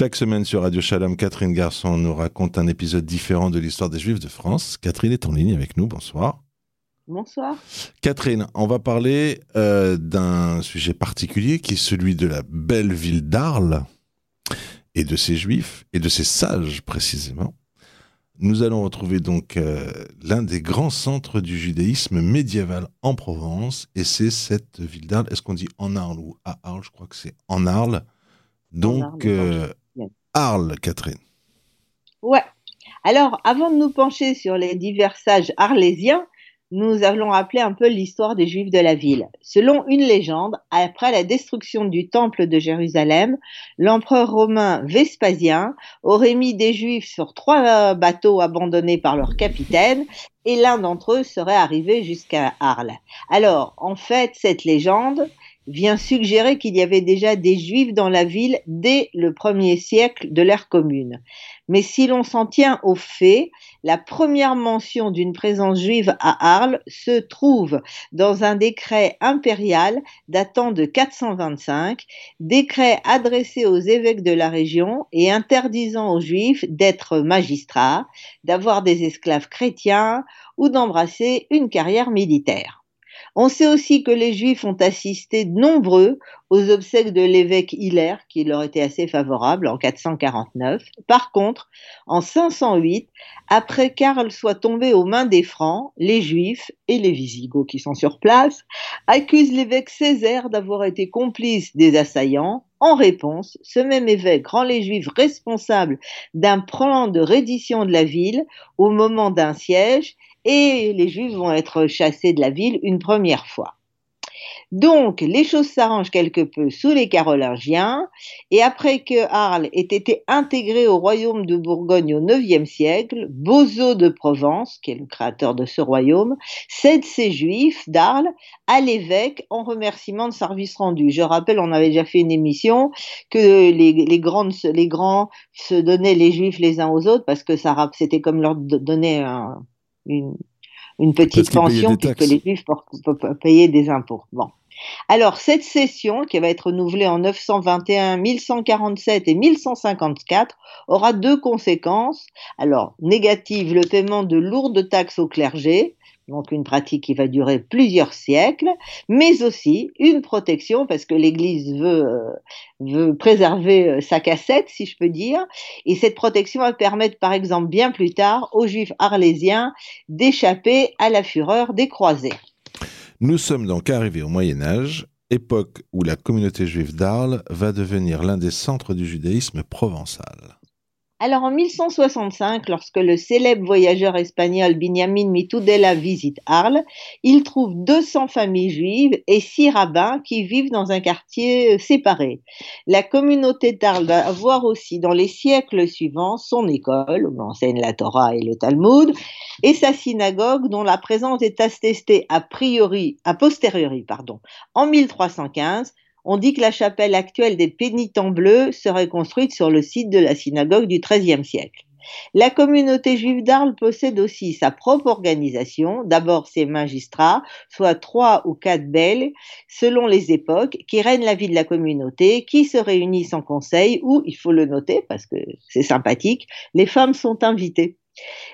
Chaque semaine sur Radio Shalom, Catherine Garçon nous raconte un épisode différent de l'histoire des Juifs de France. Catherine est en ligne avec nous. Bonsoir. Bonsoir. Catherine, on va parler euh, d'un sujet particulier qui est celui de la belle ville d'Arles et de ses Juifs et de ses sages précisément. Nous allons retrouver donc euh, l'un des grands centres du judaïsme médiéval en Provence et c'est cette ville d'Arles. Est-ce qu'on dit en Arles ou à Arles? Je crois que c'est en Arles. Donc, euh, Arles, Catherine. Ouais. Alors, avant de nous pencher sur les divers sages arlésiens, nous allons rappeler un peu l'histoire des Juifs de la ville. Selon une légende, après la destruction du temple de Jérusalem, l'empereur romain Vespasien aurait mis des Juifs sur trois bateaux abandonnés par leur capitaine et l'un d'entre eux serait arrivé jusqu'à Arles. Alors, en fait, cette légende vient suggérer qu'il y avait déjà des juifs dans la ville dès le premier siècle de l'ère commune. Mais si l'on s'en tient aux faits, la première mention d'une présence juive à Arles se trouve dans un décret impérial datant de 425, décret adressé aux évêques de la région et interdisant aux juifs d'être magistrats, d'avoir des esclaves chrétiens ou d'embrasser une carrière militaire. On sait aussi que les Juifs ont assisté nombreux aux obsèques de l'évêque Hilaire, qui leur était assez favorable en 449. Par contre, en 508, après qu'Arles soit tombé aux mains des Francs, les Juifs et les Visigoths qui sont sur place accusent l'évêque Césaire d'avoir été complice des assaillants. En réponse, ce même évêque rend les Juifs responsables d'un plan de reddition de la ville au moment d'un siège et les Juifs vont être chassés de la ville une première fois. Donc, les choses s'arrangent quelque peu sous les Carolingiens, et après que Arles ait été intégré au royaume de Bourgogne au IXe siècle, Bozo de Provence, qui est le créateur de ce royaume, cède ses Juifs d'Arles à l'évêque en remerciement de service rendu. Je rappelle, on avait déjà fait une émission que les, grands se donnaient les Juifs les uns aux autres parce que c'était comme leur donner un, une, une petite pension puisque les juifs peuvent payer des impôts. Bon. Alors, cette session, qui va être renouvelée en 921, 1147 et 1154, aura deux conséquences. Alors, négative, le paiement de lourdes taxes au clergé, donc une pratique qui va durer plusieurs siècles, mais aussi une protection parce que l'Église veut, euh, veut préserver euh, sa cassette, si je peux dire, et cette protection va permettre, par exemple, bien plus tard, aux Juifs arlésiens d'échapper à la fureur des croisés. Nous sommes donc arrivés au Moyen Âge, époque où la communauté juive d'Arles va devenir l'un des centres du judaïsme provençal. Alors en 1165, lorsque le célèbre voyageur espagnol Benjamin Mitudela visite Arles, il trouve 200 familles juives et 6 rabbins qui vivent dans un quartier euh, séparé. La communauté d'Arles va avoir aussi dans les siècles suivants son école, où enseigne la Torah et le Talmud, et sa synagogue dont la présence est attestée a priori, a posteriori, pardon, en 1315 on dit que la chapelle actuelle des pénitents bleus serait construite sur le site de la synagogue du XIIIe siècle. La communauté juive d'Arles possède aussi sa propre organisation, d'abord ses magistrats, soit trois ou quatre belles, selon les époques, qui règnent la vie de la communauté, qui se réunissent en conseil, où, il faut le noter parce que c'est sympathique, les femmes sont invitées.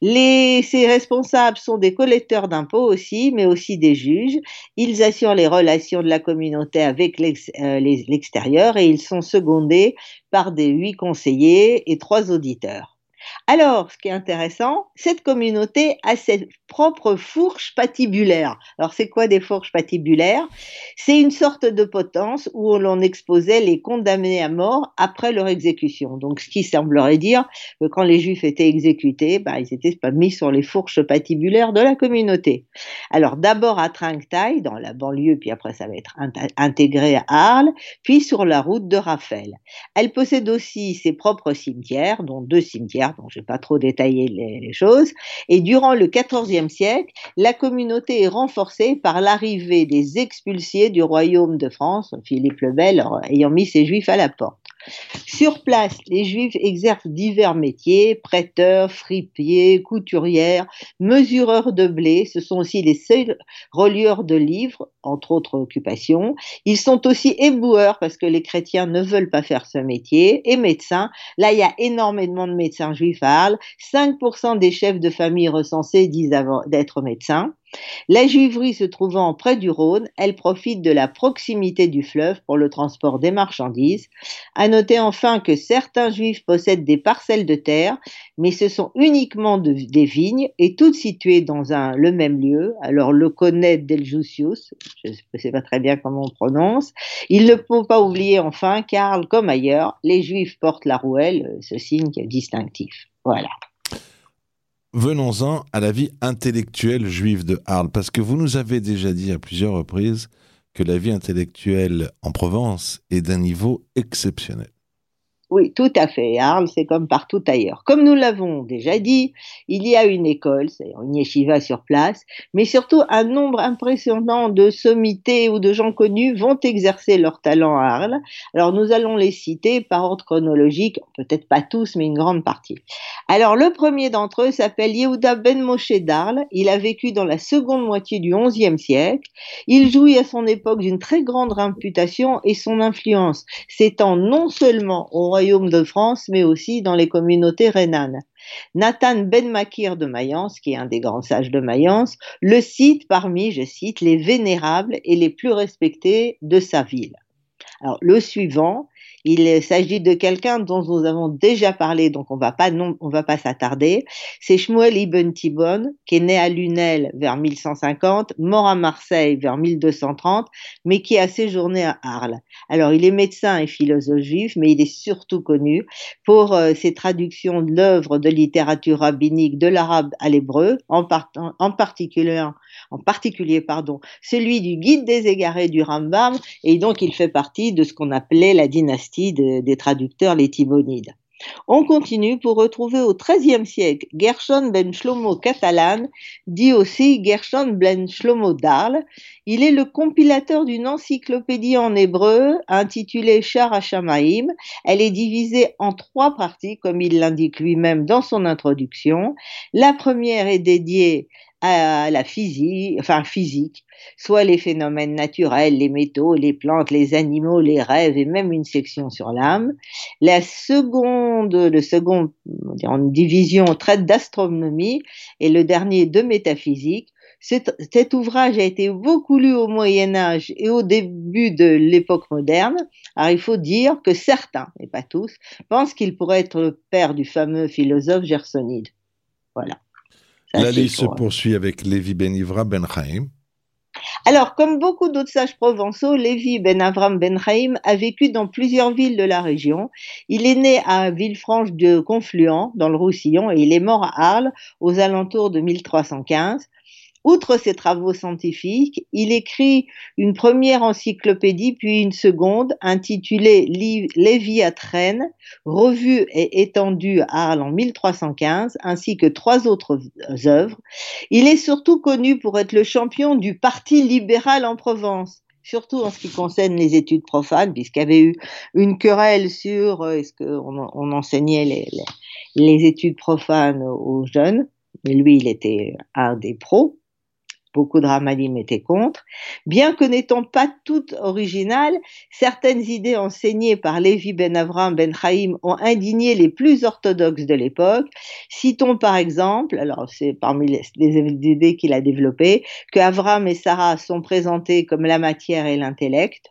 Les, ces responsables sont des collecteurs d'impôts aussi, mais aussi des juges. Ils assurent les relations de la communauté avec euh, l'extérieur et ils sont secondés par des huit conseillers et trois auditeurs. Alors, ce qui est intéressant, cette communauté a ses propres fourches patibulaires. Alors, c'est quoi des fourches patibulaires? C'est une sorte de potence où l'on exposait les condamnés à mort après leur exécution. Donc, ce qui semblerait dire que quand les juifs étaient exécutés, bah, ils étaient mis sur les fourches patibulaires de la communauté. Alors, d'abord à Trinquetail, dans la banlieue, puis après ça va être intégré à Arles, puis sur la route de Raphaël. Elle possède aussi ses propres cimetières, dont deux cimetières Je ne vais pas trop détailler les, choses. Et durant le XIVe siècle, la communauté est renforcée par l'arrivée des expulsés du royaume de France, Philippe le Bel ayant mis ses juifs à la porte. Sur place, les Juifs exercent divers métiers, prêteurs, fripiers, couturières, mesureurs de blé, ce sont aussi les seuls relieurs de livres, entre autres occupations. Ils sont aussi éboueurs parce que les chrétiens ne veulent pas faire ce métier, et médecins. Là, il y a énormément de médecins juifs à Arles. 5% des chefs de famille recensés disent d'être médecins. La juiverie se trouvant près du Rhône, elle profite de la proximité du fleuve pour le transport des marchandises. À noter enfin que certains juifs possèdent des parcelles de terre, mais ce sont uniquement des vignes et toutes situées dans le même lieu. Alors le connaît del Jussius, je ne sais pas très bien comment on prononce. Il ne faut pas oublier enfin qu'Arles, comme ailleurs, les juifs portent la rouelle, ce signe distinctif. Voilà. Venons-en à la vie intellectuelle juive de Arles, parce que vous nous avez déjà dit à plusieurs reprises que la vie intellectuelle en Provence est d'un niveau exceptionnel. Oui, tout à fait. Arles, c'est comme partout ailleurs. Comme nous l'avons déjà dit, il y a une école, c'est une yeshiva sur place, mais surtout un nombre impressionnant de sommités ou de gens connus vont exercer leur talent à Arles. Alors nous allons les citer par ordre chronologique, peut-être pas tous, mais une grande partie. Alors le premier d'entre eux s'appelle Yehuda Ben Moshe d'Arles. Il a vécu dans la seconde moitié du XIe siècle. Il jouit à son époque d'une très grande réputation et son influence s'étend non seulement au royaume de France, mais aussi dans les communautés rhénanes. Nathan Ben Makir de Mayence, qui est un des grands sages de Mayence, le cite parmi, je cite, les vénérables et les plus respectés de sa ville. Alors, le suivant, il s'agit de quelqu'un dont nous avons déjà parlé, donc on va pas va pas s'attarder. C'est Shmuel ibn Tibon, qui est né à Lunel vers 1150, mort à Marseille vers 1230, mais qui a séjourné à Arles. Alors, il est médecin et philosophe juif, mais il est surtout connu pour euh, ses traductions de l'œuvre de littérature rabbinique de l'arabe à l'hébreu, en, particulier, celui du Guide des égarés du Rambam, et donc il fait partie de ce qu'on appelait la dynastie des traducteurs les. On continue pour retrouver au XIIIe siècle Gershon ben Shlomo Catalan, dit aussi Gershon ben Shlomo d'Arles. Il est le compilateur d'une encyclopédie en hébreu intitulée Shar HaShamayim. Elle est divisée en trois parties, comme il l'indique lui-même dans son introduction. La première est dédiée à la physique, enfin physique, soit les phénomènes naturels, les métaux, les plantes, les animaux, les rêves et même une section sur l'âme. La seconde, le second en division traite d'astronomie et le dernier de métaphysique. Cet, cet, ouvrage a été beaucoup lu au Moyen Âge et au début de l'époque moderne. Alors il faut dire que certains, et pas tous, pensent qu'il pourrait être le père du fameux philosophe Gersonide. Voilà. La liste se poursuit avec Lévi Ben Ivra Ben Chaim. Alors, comme beaucoup d'autres sages provençaux, Lévi Ben Avram Ben Chaim a vécu dans plusieurs villes de la région. Il est né à Villefranche de Confluent, dans le Roussillon, et il est mort à Arles aux alentours de 1315. Outre ses travaux scientifiques, il écrit une première encyclopédie puis une seconde intitulée Léviatrène, revue et étendue à Arles en 1315, ainsi que trois autres œuvres. Il est surtout connu pour être le champion du Parti libéral en Provence surtout en ce qui concerne les études profanes, puisqu'il y avait eu une querelle sur euh, est-ce qu'on on enseignait les, les, études profanes aux jeunes. Mais lui, il était un des pros beaucoup de ramadim étaient contre. Bien que n'étant pas toutes originales, certaines idées enseignées par Lévi ben Avram ben Chaim ont indigné les plus orthodoxes de l'époque. Citons par exemple, alors c'est parmi les, idées qu'il a développées, que Avram et Sarah sont présentés comme la matière et l'intellect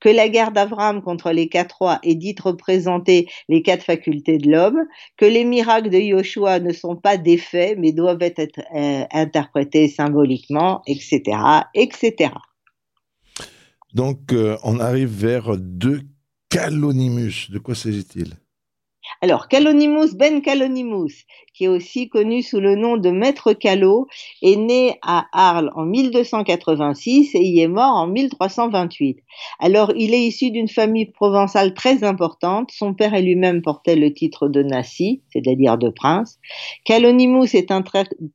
que la guerre d'Avram contre les quatre rois est dite représenter les quatre facultés de l'homme, que les miracles de Yoshua ne sont pas des faits, mais doivent être euh, interprétés symboliquement, etc., etc. Donc, euh, on arrive vers deux calonimus. De quoi s'agit-il? Alors, Calonimus ben Calonimus, qui est aussi connu sous le nom de Maître Callot, est né à Arles en 1286 et y est mort en 1328. Alors, il est issu d'une famille provençale très importante. Son père et lui-même portaient le titre de Nassi, c'est-à-dire de prince. Calonimus est un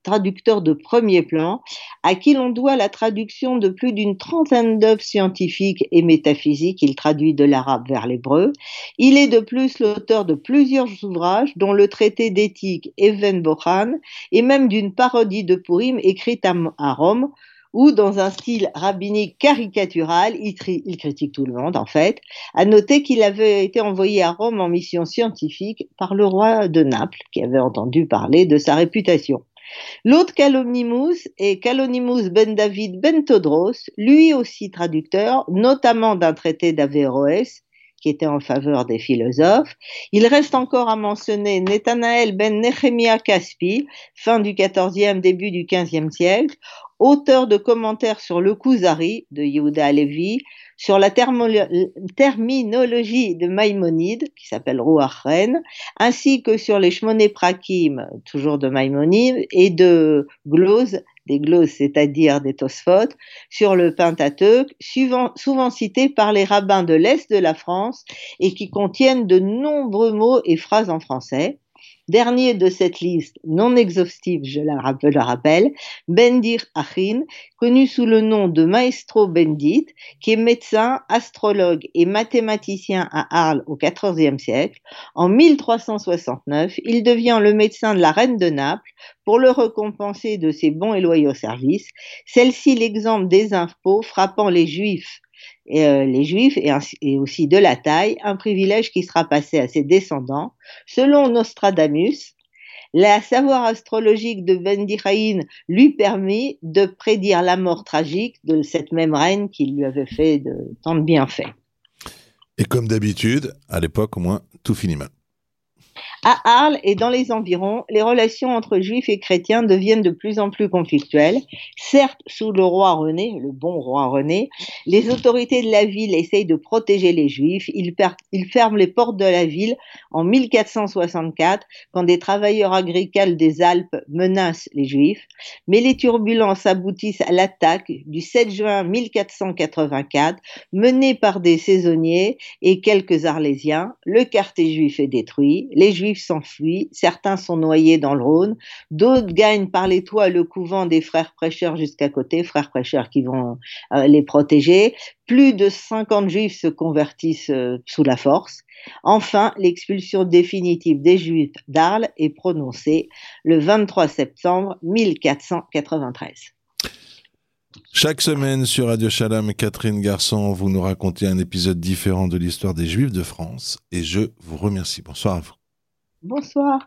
traducteur de premier plan, à qui l'on doit la traduction de plus d'une trentaine d'œuvres scientifiques et métaphysiques. Il traduit de l'arabe vers l'hébreu. Il est de plus l'auteur de plusieurs ouvrages, dont le traité d'éthique Even Bohan, et même d'une parodie de Purim écrite à, Rome, où, dans un style rabbinique caricatural, il, critique tout le monde, en fait. À noter qu'il avait été envoyé à Rome en mission scientifique par le roi de Naples, qui avait entendu parler de sa réputation. L'autre Calonimus est Calonimus ben David ben Todros, lui aussi traducteur, notamment d'un traité d'Averroès, qui était en faveur des philosophes. Il reste encore à mentionner Nathanaël ben Nehemia Caspi, fin du XIVe, début du XVe siècle, auteur de commentaires sur le Kuzari de Yehuda Alevi, sur la terminologie de Maïmonide, qui s'appelle Rouachren, ainsi que sur les Shmoné Prakim, toujours de Maïmonide, et de Glose, des gloses, c'est-à-dire des Tosphot, sur le Pentateuque, souvent, souvent cités par les rabbins de l'Est de la France et qui contiennent de nombreux mots et phrases en français. Dernier de cette liste non exhaustive, je le rappelle, Bendir Achin, connu sous le nom de Maestro Bendit, qui est médecin, astrologue et mathématicien à Arles au XIVe siècle. En 1369, il devient le médecin de la reine de Naples pour le récompenser de ses bons et loyaux services. Celle-ci l'exemple des impôts frappant les juifs euh, les Juifs et, aussi de la taille, un privilège qui sera passé à ses descendants. Selon Nostradamus, la savoir astrologique de Bendiraïn lui permet de prédire la mort tragique de cette même reine qui lui avait fait tant de bienfaits. Et comme d'habitude, à l'époque au moins, tout finit mal. À Arles et dans les environs, les relations entre juifs et chrétiens deviennent de plus en plus conflictuelles. Certes, sous le roi René, le bon roi René, les autorités de la ville essayent de protéger les juifs. Ils, ferment les portes de la ville en 1464 quand des travailleurs agricoles des Alpes menacent les juifs. Mais les turbulences aboutissent à l'attaque du 7 juin 1484 menée par des saisonniers et quelques arlésiens. Le quartier juif est détruit. Les s'enfuient, certains sont noyés dans le Rhône, d'autres gagnent par les toits le couvent des frères prêcheurs jusqu'à côté, frères prêcheurs qui vont euh, les protéger. Plus de 50 juifs se convertissent euh, sous la force. Enfin, l'expulsion définitive des juifs d'Arles est prononcée le 23 septembre 1493. Chaque semaine sur Radio Shalom, Catherine Garçon, vous nous racontez un épisode différent de l'histoire des Juifs de France et je vous remercie. Bonsoir à vous. Bonsoir.